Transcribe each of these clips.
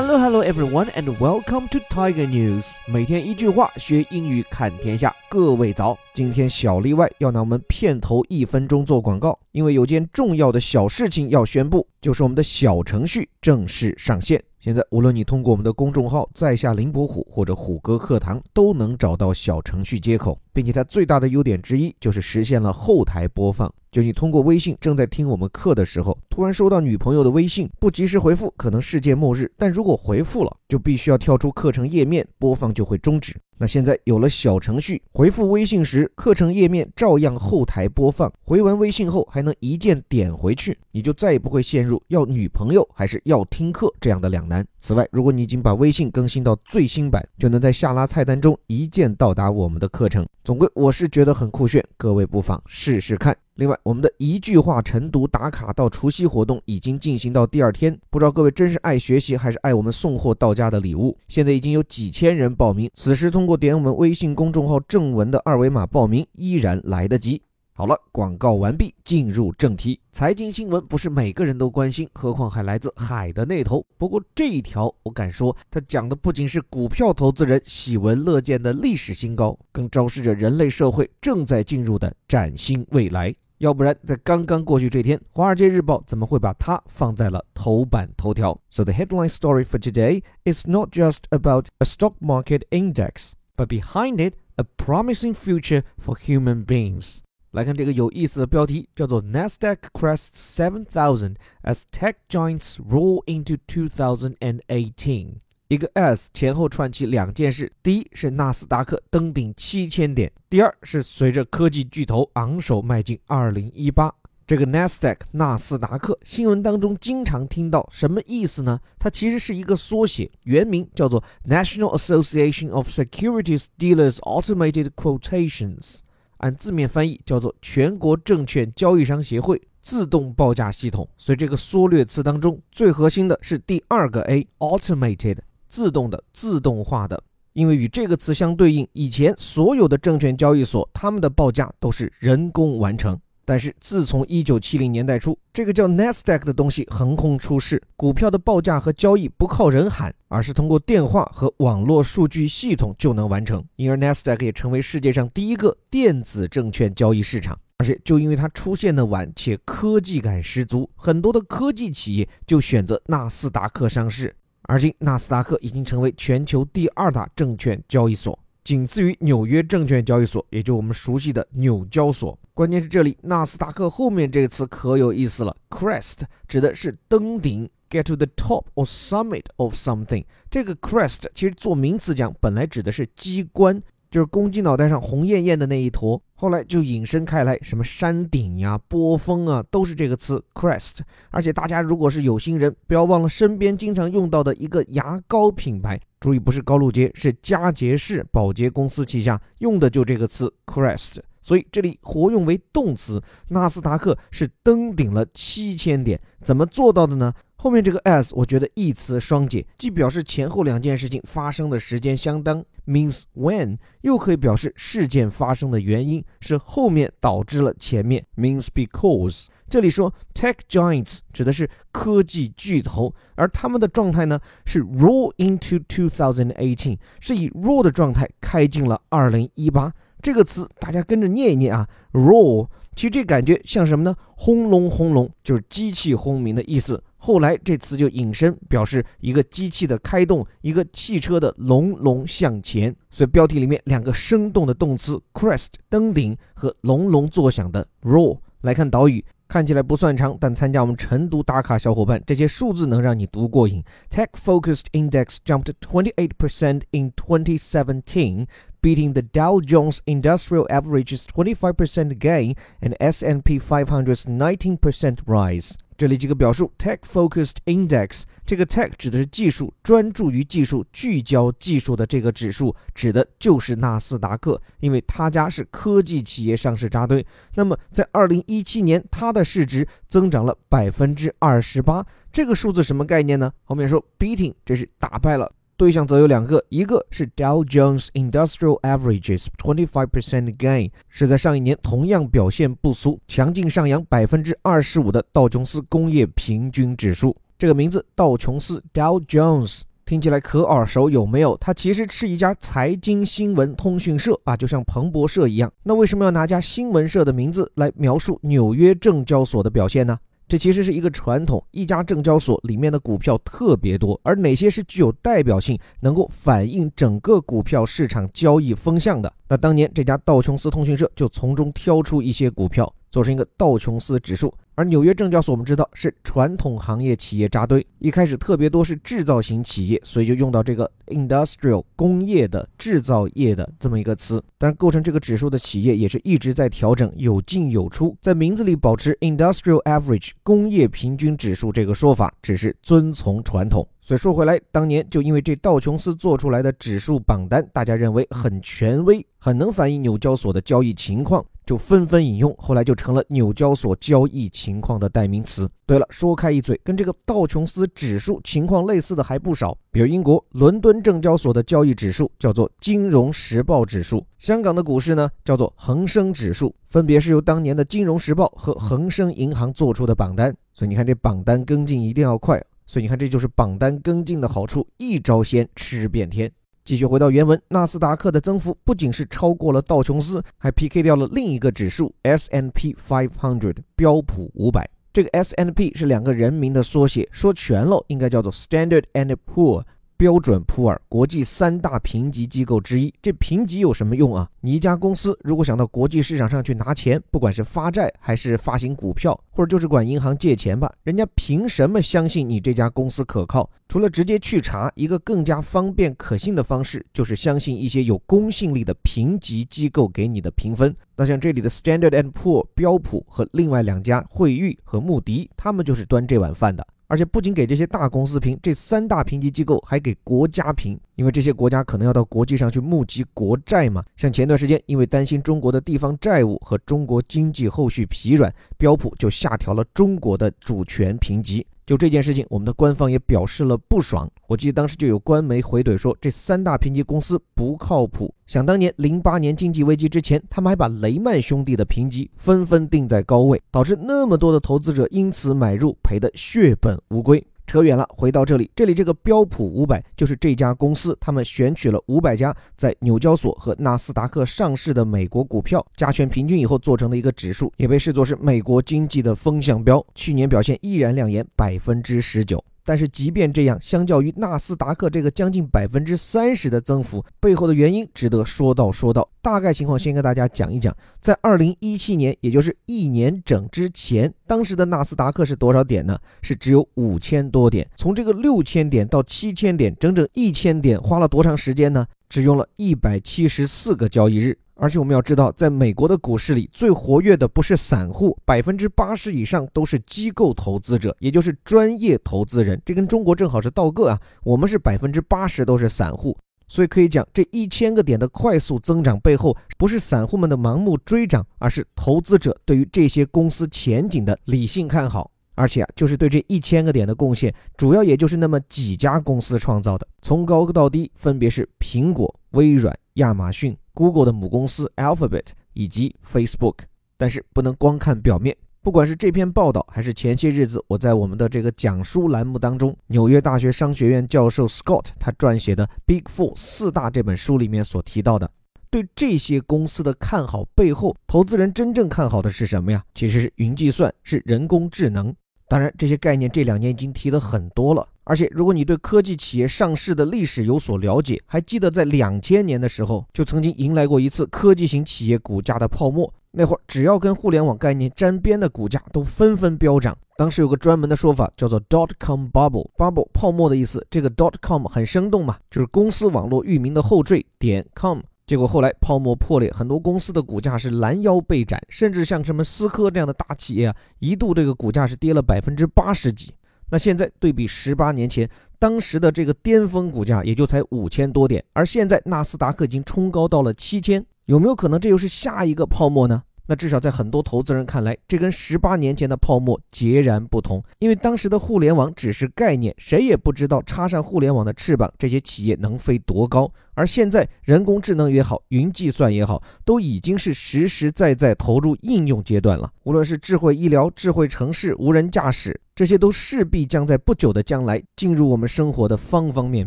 Hello, hello, everyone, and welcome to Tiger News。每天一句话，学英语看天下。各位早！今天小例外，要拿我们片头一分钟做广告，因为有件重要的小事情要宣布，就是我们的小程序正式上线。现在，无论你通过我们的公众号“在下林伯虎”或者“虎哥课堂”，都能找到小程序接口，并且它最大的优点之一就是实现了后台播放。就你通过微信正在听我们课的时候，突然收到女朋友的微信，不及时回复，可能世界末日；但如果回复了，就必须要跳出课程页面，播放就会终止。那现在有了小程序，回复微信时，课程页面照样后台播放。回完微信后，还能一键点回去，你就再也不会陷入要女朋友还是要听课这样的两难。此外，如果你已经把微信更新到最新版，就能在下拉菜单中一键到达我们的课程。总归我是觉得很酷炫，各位不妨试试看。另外，我们的一句话晨读打卡到除夕活动已经进行到第二天，不知道各位真是爱学习还是爱我们送货到家的礼物？现在已经有几千人报名，此时通过点我们微信公众号正文的二维码报名依然来得及。好了，广告完毕，进入正题。财经新闻不是每个人都关心，何况还来自海的那头。不过这一条，我敢说，它讲的不仅是股票投资人喜闻乐见的历史新高，更昭示着人类社会正在进入的崭新未来。要不然，在刚刚过去这天，《华尔街日报》怎么会把它放在了头版头条？So the headline story for today is not just about a stock market index, but behind it, a promising future for human beings. 来看这个有意思的标题，叫做 Nasdaq crests 7,000 as tech giants roll into 2018。 一个 S 前后串起两件事，第一是纳斯达克登顶七千点，第二是随着科技巨头昂首迈进2018。这个 Nasdaq 纳斯达克新闻当中经常听到，什么意思呢？它其实是一个缩写，原名叫做 National Association of Securities Dealers Automated Quotations，按字面翻译叫做全国证券交易商协会自动报价系统。所以这个缩略词当中最核心的是第二个 A，Automated，自动的、自动化的。因为与这个词相对应，以前所有的证券交易所他们的报价都是人工完成。但是自从一九七零年代初，这个叫 Nasdaq 的东西横空出世，股票的报价和交易不靠人喊，而是通过电话和网络数据系统就能完成，因而 Nasdaq 也成为世界上第一个电子证券交易市场。而且就因为它出现的晚且科技感十足，很多的科技企业就选择纳斯达克上市。而今纳斯达克已经成为全球第二大证券交易所。仅次于纽约证券交易所，也就我们熟悉的纽交所。关键是这里纳斯达克后面这个词可有意思了，crest 指的是登顶，get to the top or summit of something。这个 crest 其实做名词讲，本来指的是机关。就是公鸡脑袋上红艳艳的那一坨，后来就引申开来，什么山顶呀、波峰啊，都是这个词 crest。而且大家如果是有心人，不要忘了身边经常用到的一个牙膏品牌，注意不是高露洁，是佳洁士宝洁公司旗下用的就这个词 crest。所以这里活用为动词，纳斯达克是登顶了七千点，怎么做到的呢？后面这个 as 我觉得一词双解，既表示前后两件事情发生的时间相当。means when，又可以表示事件发生的原因是后面导致了前面，means because。这里说 tech giants 指的是科技巨头，而他们的状态呢是 roll into 2018，是以 roll 的状态开进了2018。这个词大家跟着念一念啊，roll。其实这感觉像什么呢？轰隆轰隆，就是机器轰鸣的意思。后来这词就引申表示一个机器的开动，一个汽车的隆隆向前。所以标题里面两个生动的动词：crest 登顶和隆隆作响的 roar。来看导语，看起来不算长，但参加我们晨读打卡小伙伴，这些数字能让你读过瘾。Tech-focused index jumped 28% in 2017. Beating the Dow Jones Industrial Average's 25% gain and S&P 500's 19% rise。这里几个表述：tech-focused index，这个 tech 指的是技术，专注于技术、聚焦技术的这个指数，指的就是纳斯达克，因为他家是科技企业上市扎堆。那么在2017年，它的市值增长了百分之二十八，这个数字什么概念呢？后面说 beating，这是打败了。对象则有两个，一个是 Dow Jones Industrial Averages 25% gain，是在上一年同样表现不俗、强劲上扬百分之二十五的道琼斯工业平均指数。这个名字道琼斯 Dow Jones 听起来可耳熟，有没有？它其实是一家财经新闻通讯社啊，就像彭博社一样。那为什么要拿家新闻社的名字来描述纽约证交所的表现呢？这其实是一个传统，一家证交所里面的股票特别多，而哪些是具有代表性，能够反映整个股票市场交易风向的？那当年这家道琼斯通讯社就从中挑出一些股票，做成一个道琼斯指数。而纽约证交所，我们知道是传统行业企业扎堆，一开始特别多是制造型企业，所以就用到这个 industrial 工业的制造业的这么一个词。但是构成这个指数的企业也是一直在调整，有进有出，在名字里保持 industrial average 工业平均指数这个说法，只是遵从传统。所以说回来，当年就因为这道琼斯做出来的指数榜单，大家认为很权威，很能反映纽交所的交易情况。就纷纷引用，后来就成了纽交所交易情况的代名词。对了，说开一嘴，跟这个道琼斯指数情况类似的还不少，比如英国伦敦证交所的交易指数叫做金融时报指数，香港的股市呢叫做恒生指数，分别是由当年的金融时报和恒生银行做出的榜单。所以你看这榜单跟进一定要快，所以你看这就是榜单跟进的好处，一招鲜吃遍天。继续回到原文，纳斯达克的增幅不仅是超过了道琼斯，还 PK 掉了另一个指数 S N P 500标普五百。这个 S N P 是两个人名的缩写，说全了应该叫做 Standard and Poor。标准普尔国际三大评级机构之一，这评级有什么用啊？你一家公司如果想到国际市场上去拿钱，不管是发债还是发行股票，或者就是管银行借钱吧，人家凭什么相信你这家公司可靠？除了直接去查，一个更加方便可信的方式，就是相信一些有公信力的评级机构给你的评分。那像这里的 Standard and Poor 标普和另外两家惠誉和穆迪，他们就是端这碗饭的。而且不仅给这些大公司评，这三大评级机构还给国家评，因为这些国家可能要到国际上去募集国债嘛。像前段时间，因为担心中国的地方债务和中国经济后续疲软，标普就下调了中国的主权评级。就这件事情，我们的官方也表示了不爽。我记得当时就有官媒回怼说，这三大评级公司不靠谱。想当年零八年经济危机之前，他们还把雷曼兄弟的评级纷纷定在高位，导致那么多的投资者因此买入，赔得血本无归。扯远了，回到这里，这里这个标普五百就是这家公司，他们选取了五百家在纽交所和纳斯达克上市的美国股票，加权平均以后做成的一个指数，也被视作是美国经济的风向标。去年表现依然亮眼，百分之十九。但是即便这样，相较于纳斯达克这个将近百分之三十的增幅，背后的原因值得说道说道。大概情况先跟大家讲一讲，在二零一七年，也就是一年整之前，当时的纳斯达克是多少点呢？是只有五千多点。从这个六千点到七千点，整整一千点，花了多长时间呢？只用了一百七十四个交易日。而且我们要知道，在美国的股市里，最活跃的不是散户，百分之八十以上都是机构投资者，也就是专业投资人。这跟中国正好是倒个啊，我们是百分之八十都是散户，所以可以讲，这一千个点的快速增长背后，不是散户们的盲目追涨，而是投资者对于这些公司前景的理性看好。而且啊，就是对这一千个点的贡献，主要也就是那么几家公司创造的，从高到低，分别是苹果、微软、亚马逊。Google 的母公司 Alphabet 以及 Facebook，但是不能光看表面。不管是这篇报道，还是前些日子我在我们的这个讲书栏目当中，纽约大学商学院教授 Scott 他撰写的《Big Four 四大》这本书里面所提到的，对这些公司的看好背后，投资人真正看好的是什么呀？其实是云计算，是人工智能。当然，这些概念这两年已经提的很多了。而且，如果你对科技企业上市的历史有所了解，还记得在两千年的时候，就曾经迎来过一次科技型企业股价的泡沫。那会儿，只要跟互联网概念沾边的股价都纷纷飙涨。当时有个专门的说法，叫做 dot com bubble。bubble 泡沫的意思，这个 dot com 很生动嘛，就是公司网络域名的后缀点 com。结果后来泡沫破裂，很多公司的股价是拦腰被斩，甚至像什么思科这样的大企业啊，一度这个股价是跌了百分之八十几。那现在对比十八年前，当时的这个巅峰股价也就才五千多点，而现在纳斯达克已经冲高到了七千，有没有可能这又是下一个泡沫呢？那至少在很多投资人看来，这跟十八年前的泡沫截然不同。因为当时的互联网只是概念，谁也不知道插上互联网的翅膀，这些企业能飞多高。而现在，人工智能也好，云计算也好，都已经是实实在在投入应用阶段了。无论是智慧医疗、智慧城市、无人驾驶，这些都势必将在不久的将来进入我们生活的方方面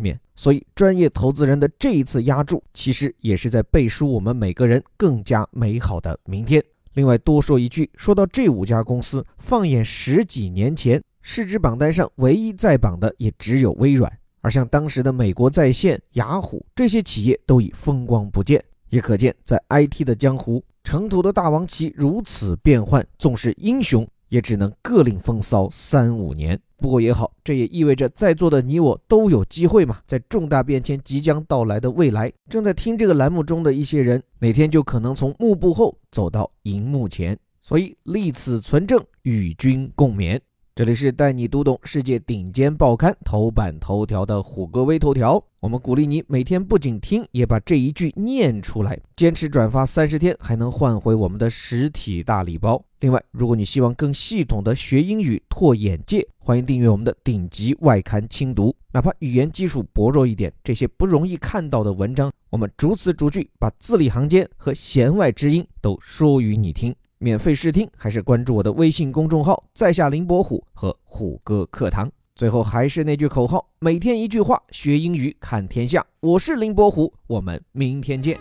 面。所以，专业投资人的这一次压注，其实也是在背书我们每个人更加美好的明天。另外多说一句，说到这五家公司，放眼十几年前，市值榜单上唯一在榜的也只有微软，而像当时的美国在线、雅虎这些企业都已风光不见，也可见在 IT 的江湖，城头的大王旗如此变幻，纵是英雄，也只能各领风骚三五年。不过也好，这也意味着在座的你我都有机会嘛。在重大变迁即将到来的未来，正在听这个栏目中的一些人，哪天就可能从幕布后走到荧幕前。所以立此存证，与君共勉。这里是带你读懂世界顶尖报刊头版头条的虎哥微头条。我们鼓励你每天不仅听，也把这一句念出来。坚持转发三十天，还能换回我们的实体大礼包。另外，如果你希望更系统的学英语、拓眼界，欢迎订阅我们的顶级外刊轻读。哪怕语言基础薄弱一点，这些不容易看到的文章，我们逐词逐句，把字里行间和弦外之音都说与你听。免费试听，还是关注我的微信公众号“在下林伯虎”和虎哥课堂。最后还是那句口号：每天一句话，学英语看天下。我是林伯虎，我们明天见。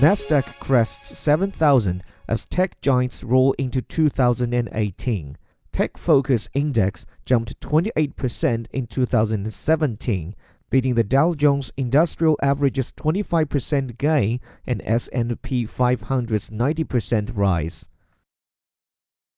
Nasdaq crests 7,000 as tech giants roll into 2018. Tech Focus Index jumped 28% in 2017, beating the Dow Jones Industrial Average's 25% gain and S&P 500's 90% rise.